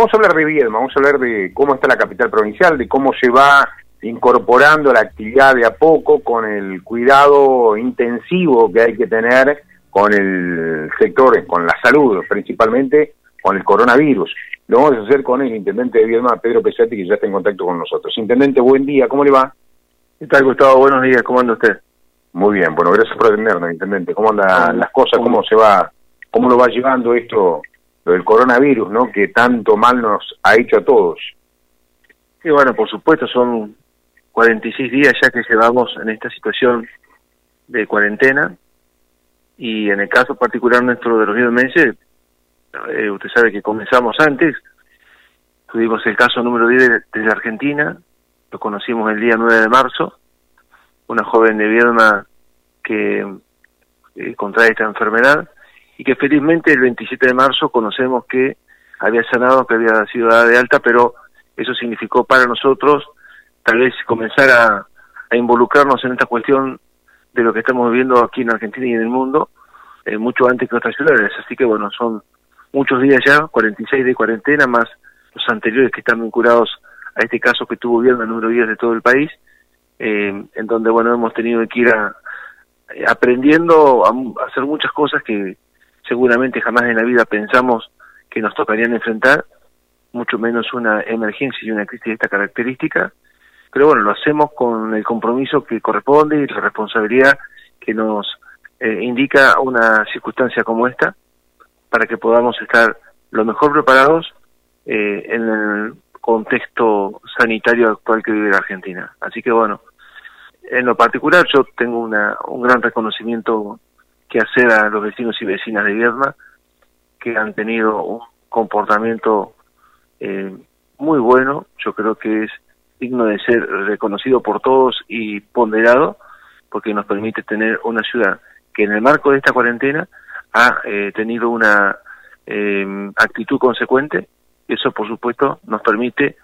vamos a hablar de Viedma, vamos a hablar de cómo está la capital provincial, de cómo se va incorporando la actividad de a poco con el cuidado intensivo que hay que tener con el sector, con la salud, principalmente con el coronavirus. Lo vamos a hacer con el intendente de Viedma, Pedro Pesati, que ya está en contacto con nosotros. Intendente, buen día, ¿cómo le va? ¿Qué tal, Gustavo? Buenos días, ¿cómo anda usted? Muy bien, bueno, gracias por atendernos, intendente. ¿Cómo andan las cosas? ¿Cómo se va? ¿Cómo lo va llevando esto, lo del coronavirus, no? Que tanto mal nos ha hecho a todos. Sí, bueno, por supuesto, son 46 días ya que llevamos en esta situación de cuarentena y en el caso particular nuestro de los meses, eh, usted sabe que comenzamos antes, tuvimos el caso número 10 desde Argentina, lo conocimos el día 9 de marzo, una joven de Vierna que eh, contrae esta enfermedad y que felizmente el 27 de marzo conocemos que había sanado, que había sido dada de alta, pero eso significó para nosotros tal vez comenzar a, involucrarnos en esta cuestión de lo que estamos viviendo aquí en Argentina y en el mundo, eh, mucho antes que otras ciudades. Así que bueno, son muchos días ya, 46 de cuarentena, más los anteriores que están vinculados a este caso que tuvo bien el número de días de todo el país, eh, en donde bueno, hemos tenido que ir a, eh, aprendiendo a, hacer muchas cosas que seguramente jamás en la vida pensamos que nos tocarían enfrentar, mucho menos una emergencia y una crisis de esta característica, pero bueno, lo hacemos con el compromiso que corresponde y la responsabilidad que nos eh, indica una circunstancia como esta, para que podamos estar lo mejor preparados eh, en el contexto sanitario actual que vive la Argentina. Así que bueno, en lo particular yo tengo una, un gran reconocimiento que hacer a los vecinos y vecinas de Vierna, que han tenido un comportamiento eh, muy bueno, yo creo que es digno de ser reconocido por todos y ponderado, porque nos permite tener una ciudad que en el marco de esta cuarentena ha eh, tenido una eh, actitud consecuente, eso por supuesto nos permite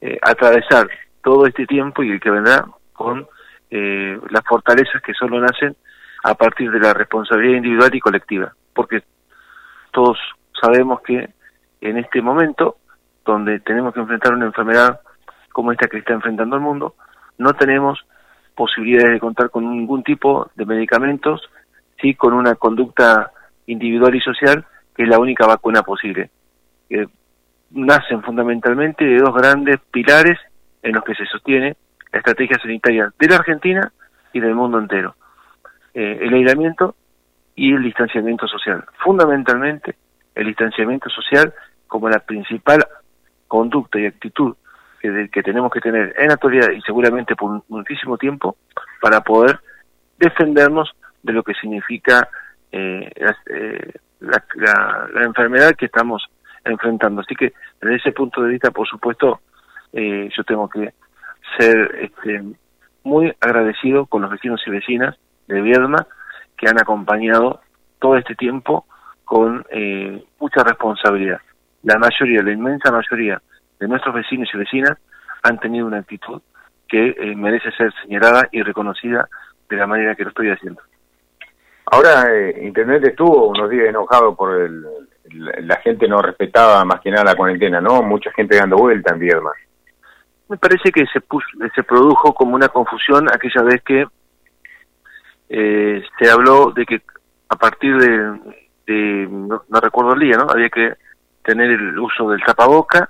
eh, atravesar todo este tiempo y el que vendrá con las fortalezas que solo nacen a partir de la responsabilidad individual y colectiva, porque todos sabemos que en este momento, donde tenemos que enfrentar una enfermedad como esta que está enfrentando el mundo, no tenemos posibilidades de contar con ningún tipo de medicamentos, sí con una conducta individual y social que es la única vacuna posible. nacen fundamentalmente de dos grandes pilares en los que se sostiene la estrategia sanitaria de la Argentina y del mundo entero. Eh, el aislamiento y el distanciamiento social. Fundamentalmente el distanciamiento social como la principal conducta y actitud que, tenemos que tener en la actualidad y seguramente por muchísimo tiempo para poder defendernos de lo que significa eh, eh, la, enfermedad que estamos enfrentando. Así que desde ese punto de vista, por supuesto, eh, yo tengo que ser este, muy agradecido con los vecinos y vecinas de Vierna que han acompañado todo este tiempo con mucha responsabilidad. La mayoría, la inmensa mayoría de nuestros vecinos y vecinas han tenido una actitud que eh, merece ser señalada y reconocida de la manera que lo estoy haciendo. Ahora, eh, Internet estuvo unos días enojado por el, la gente no respetaba más que nada la cuarentena, ¿no? Mucha gente dando vuelta en Viedma. Me parece que se, se produjo como una confusión aquella vez que eh, se habló de que a partir de, no, no, recuerdo el día, ¿no? Había que tener el uso del tapaboca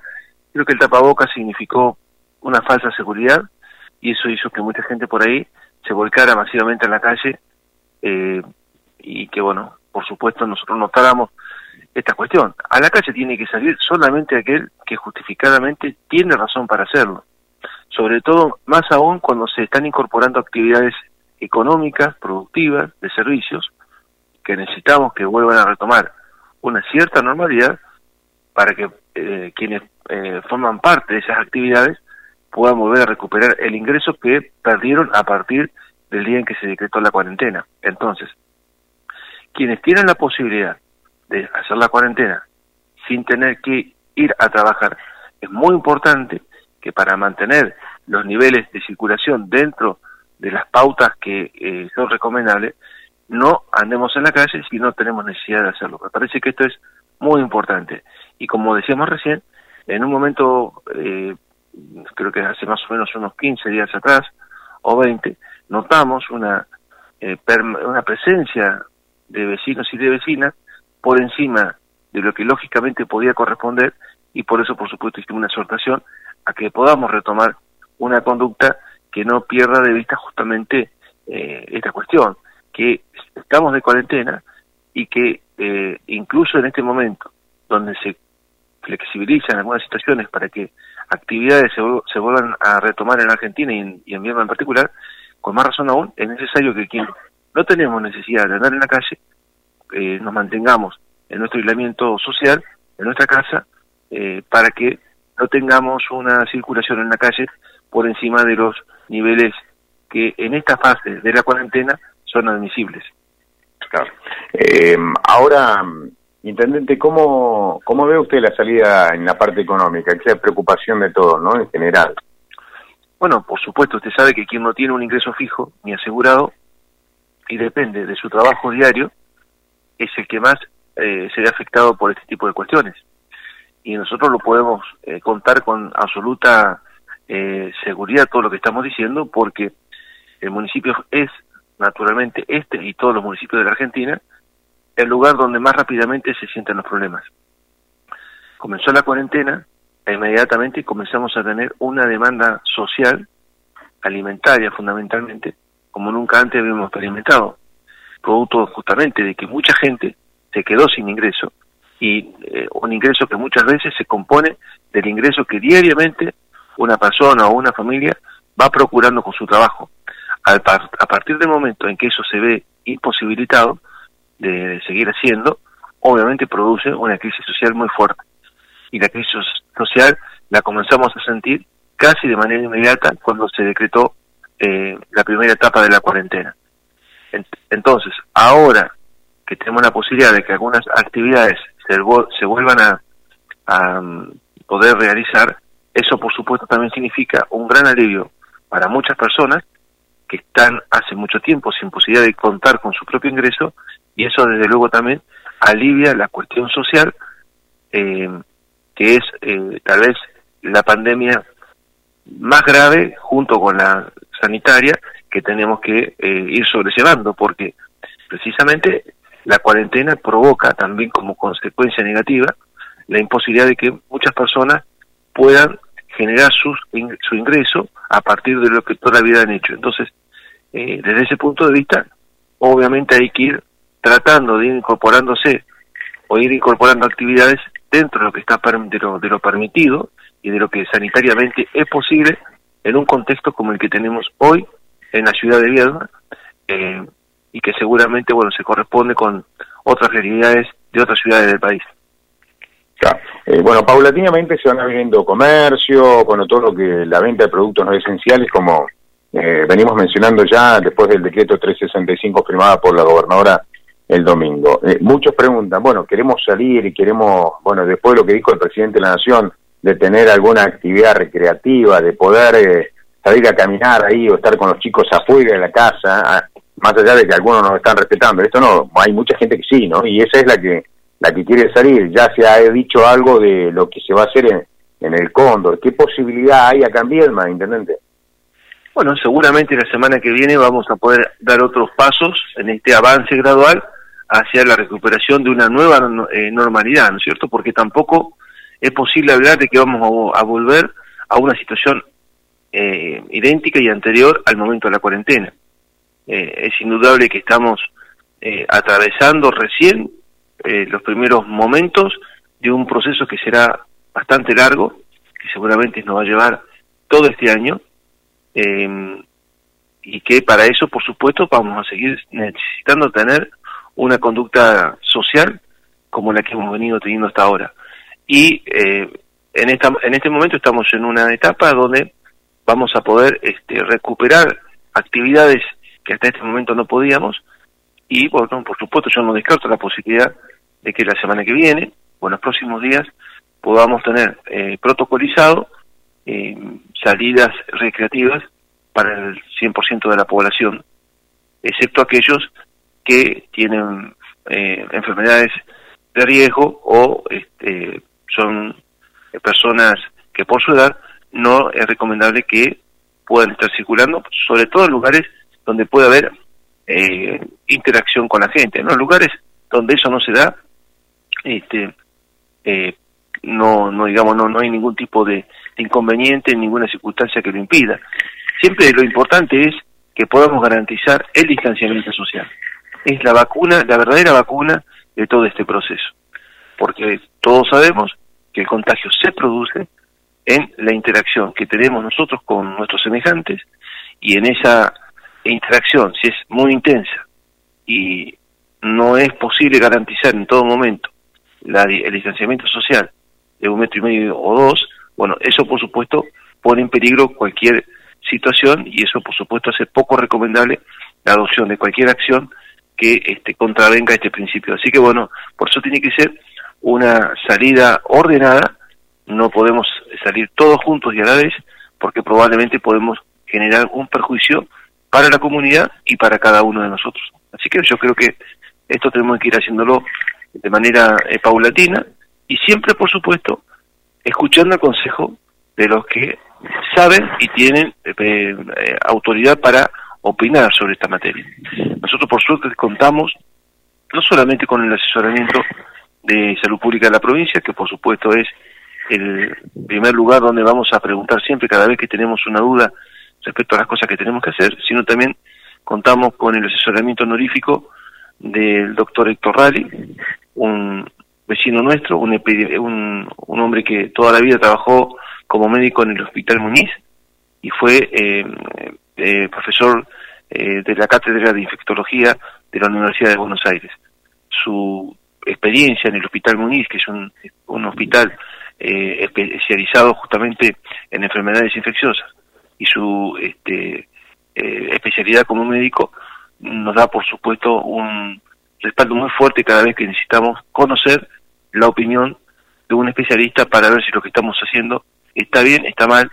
Creo que el tapaboca significó una falsa seguridad y eso hizo que mucha gente por ahí se volcara masivamente en la calle eh, y que, bueno, por supuesto nosotros notáramos esta cuestión. A la calle tiene que salir solamente aquel que justificadamente tiene razón para hacerlo. Sobre todo, más aún cuando se están incorporando actividades económicas, productivas, de servicios, que necesitamos que vuelvan a retomar una cierta normalidad para que eh, quienes eh, forman parte de esas actividades puedan volver a recuperar el ingreso que perdieron a partir del día en que se decretó la cuarentena. Entonces, quienes tienen la posibilidad de hacer la cuarentena sin tener que ir a trabajar, es muy importante que para mantener los niveles de circulación dentro de las pautas que eh, son recomendables, no andemos en la calle si no tenemos necesidad de hacerlo. Me parece que esto es muy importante. Y como decíamos recién, En un momento, eh, creo que hace más o menos unos 15 días atrás, o 20, notamos una, eh, una presencia de vecinos y de vecinas por encima de lo que lógicamente podía corresponder y por eso, por supuesto, hicimos una exhortación a que podamos retomar una conducta que no pierda de vista justamente eh, esta cuestión, que estamos de cuarentena y que eh, incluso en este momento, donde se flexibilizan algunas situaciones para que actividades se, vuelvan a retomar en Argentina y en, y en particular, con más razón aún, es necesario que quien no tenemos necesidad de andar en la calle, eh, nos mantengamos en nuestro aislamiento social, en nuestra casa, eh, para que no tengamos una circulación en la calle por encima de los niveles que en esta fase de la cuarentena son admisibles. Claro. Eh, ahora, Intendente, ¿cómo, ¿cómo ve usted la salida en la parte económica? Que es preocupación de todos, ¿no? En general. Bueno, por supuesto, usted sabe que quien no tiene un ingreso fijo ni asegurado y depende de su trabajo diario es el que más eh, se ve afectado por este tipo de cuestiones. Y nosotros lo podemos eh, contar con absoluta eh, seguridad todo lo que estamos diciendo porque el municipio es naturalmente este y todos los municipios de la Argentina el lugar donde más rápidamente se sienten los problemas. Comenzó la cuarentena e inmediatamente comenzamos a tener una demanda social, alimentaria fundamentalmente, como nunca antes habíamos experimentado, producto justamente de que mucha gente se quedó sin ingreso y eh, un ingreso que muchas veces se compone del ingreso que diariamente una persona o una familia va procurando con su trabajo. a partir del momento en que eso se ve imposibilitado, de, seguir haciendo, obviamente produce una crisis social muy fuerte. Y la crisis social la comenzamos a sentir casi de manera inmediata cuando se decretó eh, la primera etapa de la cuarentena. Entonces, ahora que tenemos la posibilidad de que algunas actividades se, vuelvan a, a mm, poder realizar, eso por supuesto también significa un gran alivio para muchas personas que están hace mucho tiempo sin posibilidad de contar con su propio ingreso y eso desde luego también alivia la cuestión social, eh, que es eh, tal vez la pandemia más grave junto con la sanitaria que tenemos que eh, ir sobrellevando, porque precisamente la cuarentena provoca también como consecuencia negativa la imposibilidad de que muchas personas puedan generar sus, su ingreso a partir de lo que toda la vida han hecho. Entonces, desde ese punto de vista, obviamente hay que ir tratando de ir incorporándose o ir incorporando actividades dentro de lo que está de lo, de lo permitido y de lo que sanitariamente es posible en un contexto como el que tenemos hoy en la ciudad de Viedma eh, y que seguramente bueno se corresponde con otras realidades de otras ciudades del país. Eh, bueno, paulatinamente se van abriendo comercio, bueno, todo lo que la venta de productos no esenciales, como eh, venimos mencionando ya después del decreto 365 firmada por la gobernadora el domingo. Eh, muchos preguntan, bueno, queremos salir y queremos, bueno, después de lo que dijo el presidente de la Nación, de tener alguna actividad recreativa, de poder eh, salir a caminar ahí o estar con los chicos afuera de la casa, más allá de que algunos nos están respetando. Esto no, hay mucha gente que sí, ¿no? Y esa es la que la que quiere salir. Ya se ha dicho algo de lo que se va a hacer en, en el Cóndor. ¿Qué posibilidad hay acá en Viedma, intendente? Bueno, seguramente la semana que viene vamos a poder dar otros pasos en este avance gradual hacia la recuperación de una nueva eh, normalidad, ¿no es cierto? Porque tampoco es posible hablar de que vamos a, volver a una situación eh, idéntica y anterior al momento de la cuarentena. Eh, es indudable que estamos atravesando recién los primeros momentos de un proceso que será bastante largo, que seguramente nos va a llevar todo este año, y que para eso, por supuesto, vamos a seguir necesitando tener una conducta social como la que hemos venido teniendo hasta ahora. Y eh, en, esta, en este momento estamos en una etapa donde vamos a poder este, recuperar actividades que hasta este momento no podíamos y, bueno, por supuesto yo no descarto la posibilidad de que la semana que viene o en los próximos días podamos tener eh, protocolizado eh, salidas recreativas para el 100% de la población, excepto aquellos que tienen eh, enfermedades de riesgo o este, son personas que por su edad no es recomendable que puedan estar circulando, sobre todo en lugares donde puede haber eh, interacción con la gente, ¿no? En lugares donde eso no se da, este, eh, no, no digamos, no, no hay ningún tipo de, inconveniente, ninguna circunstancia que lo impida. Siempre lo importante es que podamos garantizar el distanciamiento social. Es la vacuna, la verdadera vacuna de todo este proceso. Porque todos sabemos que el contagio se produce en la interacción que tenemos nosotros con nuestros semejantes y en esa interacción, si es muy intensa y no es posible garantizar en todo momento la, el distanciamiento social de un metro y medio o dos, bueno, eso por supuesto pone en peligro cualquier situación y eso por supuesto hace poco recomendable la adopción de cualquier acción que este, contravenga este principio. Así que bueno, por eso tiene que ser una salida ordenada, no podemos salir todos juntos y a la vez, porque probablemente podemos generar un perjuicio para la comunidad y para cada uno de nosotros. Así que yo creo que esto tenemos que ir haciéndolo de manera eh, paulatina y siempre, por supuesto, escuchando el consejo de los que saben y tienen eh, eh, autoridad para opinar sobre esta materia. Nosotros, por suerte, contamos no solamente con el asesoramiento de salud pública de la provincia, que por supuesto es el primer lugar donde vamos a preguntar siempre cada vez que tenemos una duda respecto a las cosas que tenemos que hacer, sino también contamos con el asesoramiento honorífico del doctor Héctor Rally, un vecino nuestro, un, un, hombre que toda la vida trabajó como médico en el Hospital Muñiz y fue eh, eh, profesor eh, de la Cátedra de Infectología de la Universidad de Buenos Aires. Su experiencia en el Hospital Muñiz, que es un, un hospital especializado justamente en enfermedades infecciosas, y su este, especialidad como médico nos da, por supuesto, un respaldo muy fuerte cada vez que necesitamos conocer la opinión de un especialista para ver si lo que estamos haciendo está bien, está mal,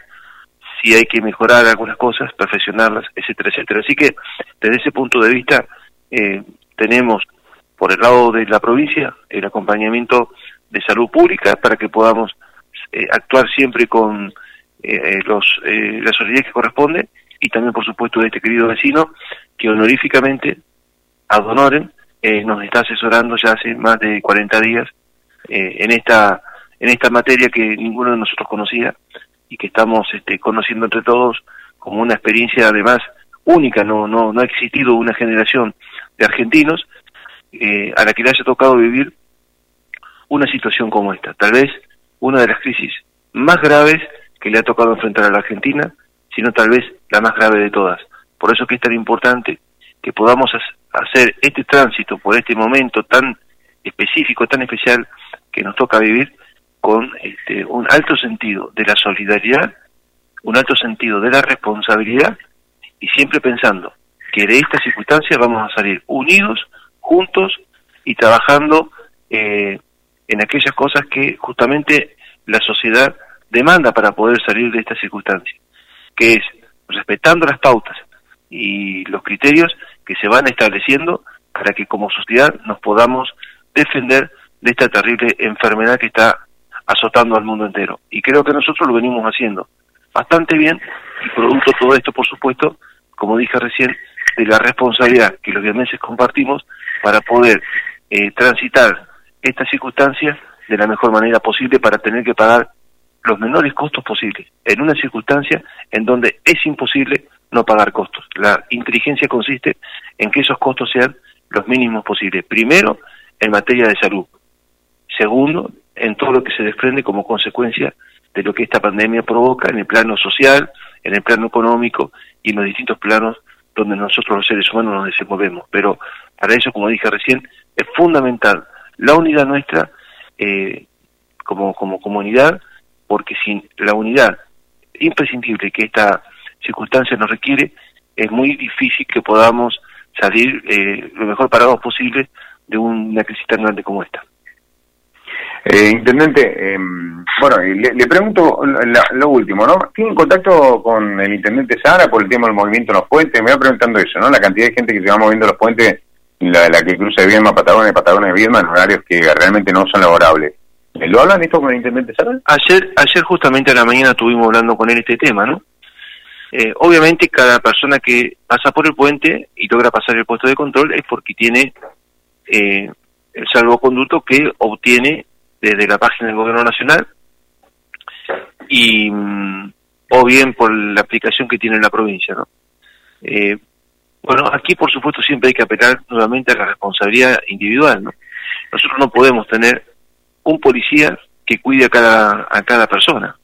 si hay que mejorar algunas cosas, perfeccionarlas, etcétera, etcétera. Así que desde ese punto de vista eh, tenemos por el lado de la provincia el acompañamiento de salud pública para que podamos eh, actuar siempre con eh, los la solidaridad que corresponde y también por supuesto de este querido vecino que honoríficamente ad nos está asesorando ya hace más de 40 días eh, en esta en esta materia que ninguno de nosotros conocía y que estamos este, conociendo entre todos como una experiencia además única, no, no, no ha existido una generación de argentinos eh, a la que le haya tocado vivir una situación como esta, tal vez una de las crisis más graves que le ha tocado enfrentar a la Argentina, sino tal vez la más grave de todas. Por eso que es tan importante que podamos hacer este tránsito por este momento tan específico, tan especial que nos toca vivir con este, un alto sentido de la solidaridad, un alto sentido de la responsabilidad y siempre pensando que de esta circunstancia vamos a salir unidos, juntos y trabajando eh, en aquellas cosas que justamente la sociedad demanda para poder salir de esta circunstancia, que es respetando las pautas y los criterios que se van estableciendo para que como sociedad nos podamos defender de esta terrible enfermedad que está azotando al mundo entero. Y creo que nosotros lo venimos haciendo bastante bien y producto todo esto, por supuesto, como dije recién, de la responsabilidad que los vietnamenses compartimos para poder eh, transitar estas circunstancias de la mejor manera posible para tener que pagar los menores costos posibles en una circunstancia en donde es imposible no pagar costos. La inteligencia consiste en que esos costos sean los mínimos posibles. Primero, en materia de salud. Segundo, en todo lo que se desprende como consecuencia de lo que esta pandemia provoca en el plano social, en el plano económico y en los distintos planos donde nosotros los seres humanos nos desenvolvemos. Pero para eso, como dije recién, es fundamental la unidad nuestra eh, como, como comunidad, porque sin la unidad imprescindible que esta circunstancia nos requiere, es muy difícil que podamos salir eh, lo mejor parados posible de una crisis tan grande como esta. Eh, intendente, em, bueno, le, pregunto lo último, ¿no? ¿Tiene contacto con el intendente Sara por el tema del movimiento en los puentes? Me va preguntando eso, ¿no? La cantidad de gente que se va moviendo los puentes, la, la que cruza de Viedma, Patagones, Patagones, Viedma, en horarios que realmente no son laborables. ¿Lo hablan esto con el intendente Sara? Ayer, ayer justamente a la mañana estuvimos hablando con él este tema, ¿no? Eh, obviamente cada persona que pasa por el puente y logra pasar el puesto de control es porque tiene eh, el salvoconducto que obtiene desde la página del gobierno nacional y mm, o bien por la aplicación que tiene en la provincia, ¿no? Eh, bueno, aquí por supuesto siempre hay que apelar nuevamente a la responsabilidad individual, ¿no? Nosotros no podemos tener un policía que cuide a cada a cada persona.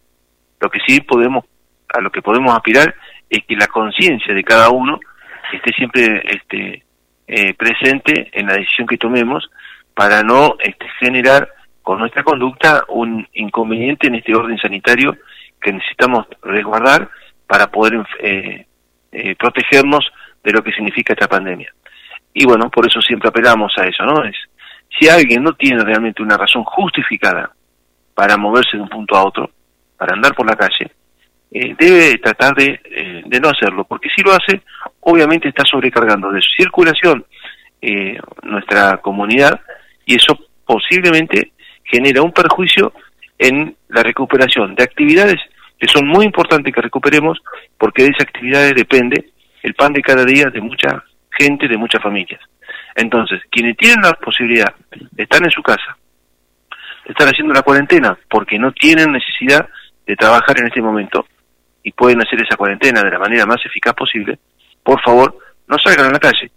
Lo que sí podemos a lo que podemos aspirar es que la conciencia de cada uno esté siempre este, eh, presente en la decisión que tomemos para no este, generar con nuestra conducta un inconveniente en este orden sanitario que necesitamos resguardar para poder eh, eh, protegernos de lo que significa esta pandemia. Y bueno, por eso siempre apelamos a eso, ¿no? Es, si alguien no tiene realmente una razón justificada para moverse de un punto a otro, para andar por la calle, eh, debe tratar de, eh, de, no hacerlo, porque si lo hace, obviamente está sobrecargando de su circulación eh, nuestra comunidad y eso posiblemente genera un perjuicio en la recuperación de actividades que son muy importantes que recuperemos, porque de esas actividades depende el pan de cada día de mucha gente, de muchas familias. Entonces, quienes tienen la posibilidad de estar en su casa, de estar haciendo la cuarentena, porque no tienen necesidad de trabajar en este momento, y pueden hacer esa cuarentena de la manera más eficaz posible, por favor, no salgan a la calle.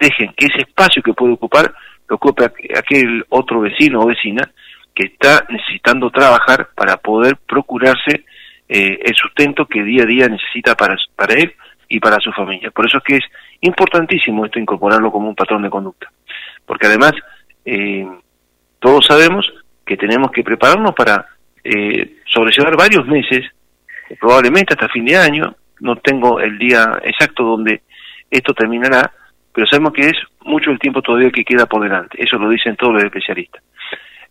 Dejen que ese espacio que puede ocupar lo ocupe aquel otro vecino o vecina que está necesitando trabajar para poder procurarse eh, el sustento que día a día necesita para, él y para su familia. Por eso es que es importantísimo esto incorporarlo como un patrón de conducta. Porque además, eh, todos sabemos que tenemos que prepararnos para eh, sobrellevar varios meses probablemente hasta fin de año, no tengo el día exacto donde esto terminará, pero sabemos que es mucho el tiempo todavía que queda por delante, eso lo dicen todos los especialistas.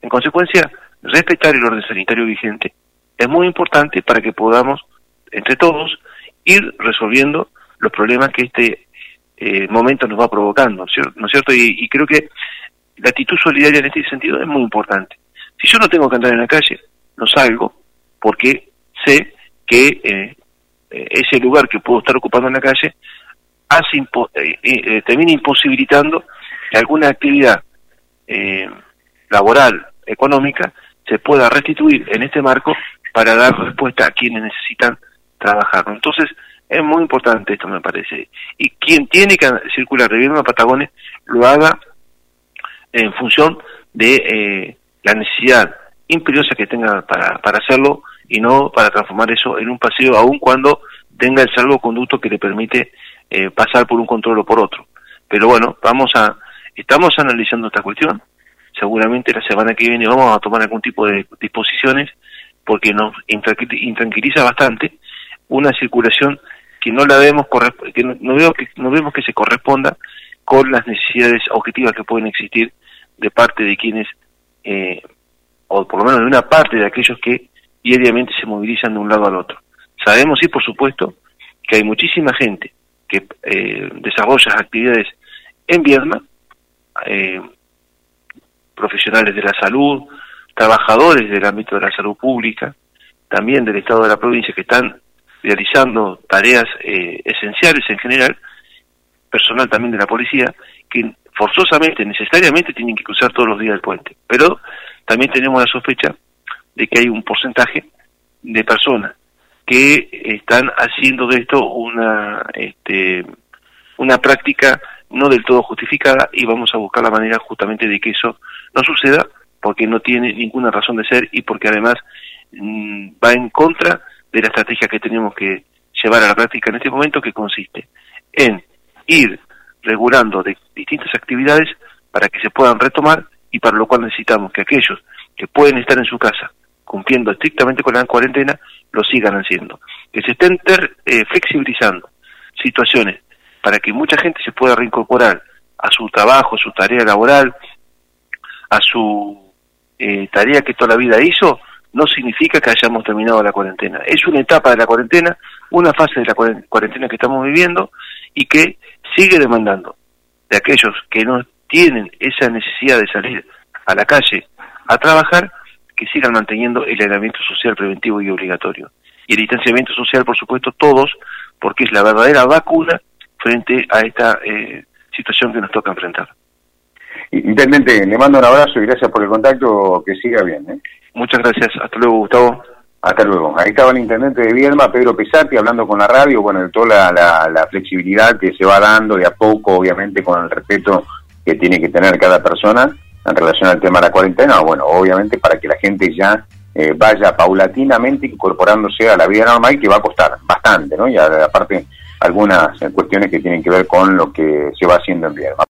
En consecuencia, respetar el orden sanitario vigente es muy importante para que podamos, entre todos, ir resolviendo los problemas que este eh, momento nos va provocando, ¿no es cierto? Y, y creo que la actitud solidaria en este sentido es muy importante. Si yo no tengo que andar en la calle, no salgo, porque sé que eh, eh, ese lugar que puedo estar ocupando en la calle hace eh, termina imposibilitando que alguna actividad laboral, económica, se pueda restituir en este marco para dar respuesta a quienes necesitan trabajar. Entonces, es muy importante esto, me parece. Y quien tiene que circular de a Patagones, lo haga en función de la necesidad imperiosa que tenga para, para hacerlo y no para transformar eso en un paseo aun cuando tenga el salvoconducto que le permite eh, pasar por un control o por otro. Pero bueno, vamos a, estamos analizando esta cuestión. Seguramente la semana que viene vamos a tomar algún tipo de disposiciones porque nos intranquiliza bastante una circulación que no la vemos que no, veo que no vemos que se corresponda con las necesidades objetivas que pueden existir de parte de quienes eh, o por lo menos de una parte de aquellos que diariamente se movilizan de un lado al otro. Sabemos, sí, por supuesto, que hay muchísima gente que eh, desarrolla actividades en Viedma, eh, profesionales de la salud, trabajadores del ámbito de la salud pública, también del Estado de la provincia que están realizando tareas eh, esenciales en general, personal también de la policía, que forzosamente, necesariamente tienen que cruzar todos los días el puente. Pero también tenemos la sospecha de que hay un porcentaje de personas que están haciendo de esto una este, una práctica no del todo justificada y vamos a buscar la manera justamente de que eso no suceda porque no tiene ninguna razón de ser y porque además mm, va en contra de la estrategia que tenemos que llevar a la práctica en este momento que consiste en ir regulando de distintas actividades para que se puedan retomar y para lo cual necesitamos que aquellos que pueden estar en su casa cumpliendo estrictamente con la cuarentena, lo sigan haciendo. Que se estén eh, flexibilizando situaciones para que mucha gente se pueda reincorporar a su trabajo, a su tarea laboral, a su eh, tarea que toda la vida hizo, no significa que hayamos terminado la cuarentena. Es una etapa de la cuarentena, una fase de la cuarentena que estamos viviendo y que sigue demandando de aquellos que no tienen esa necesidad de salir a la calle a trabajar, que sigan manteniendo el aislamiento social preventivo y obligatorio. Y el distanciamiento social, por supuesto, todos, porque es la verdadera vacuna frente a esta eh, situación que nos toca enfrentar. Intendente, le mando un abrazo y gracias por el contacto, que siga bien. ¿eh? Muchas gracias, hasta luego Gustavo. Hasta luego. Ahí estaba el intendente de Viedma, Pedro Pesati, hablando con la radio, bueno, de toda la, la, flexibilidad que se va dando de a poco, obviamente con el respeto que tiene que tener cada persona en relación al tema de la cuarentena, bueno, obviamente para que la gente ya eh, vaya paulatinamente incorporándose a la vida normal, que va a costar bastante, ¿no? Y aparte algunas cuestiones que tienen que ver con lo que se va haciendo en Viedma.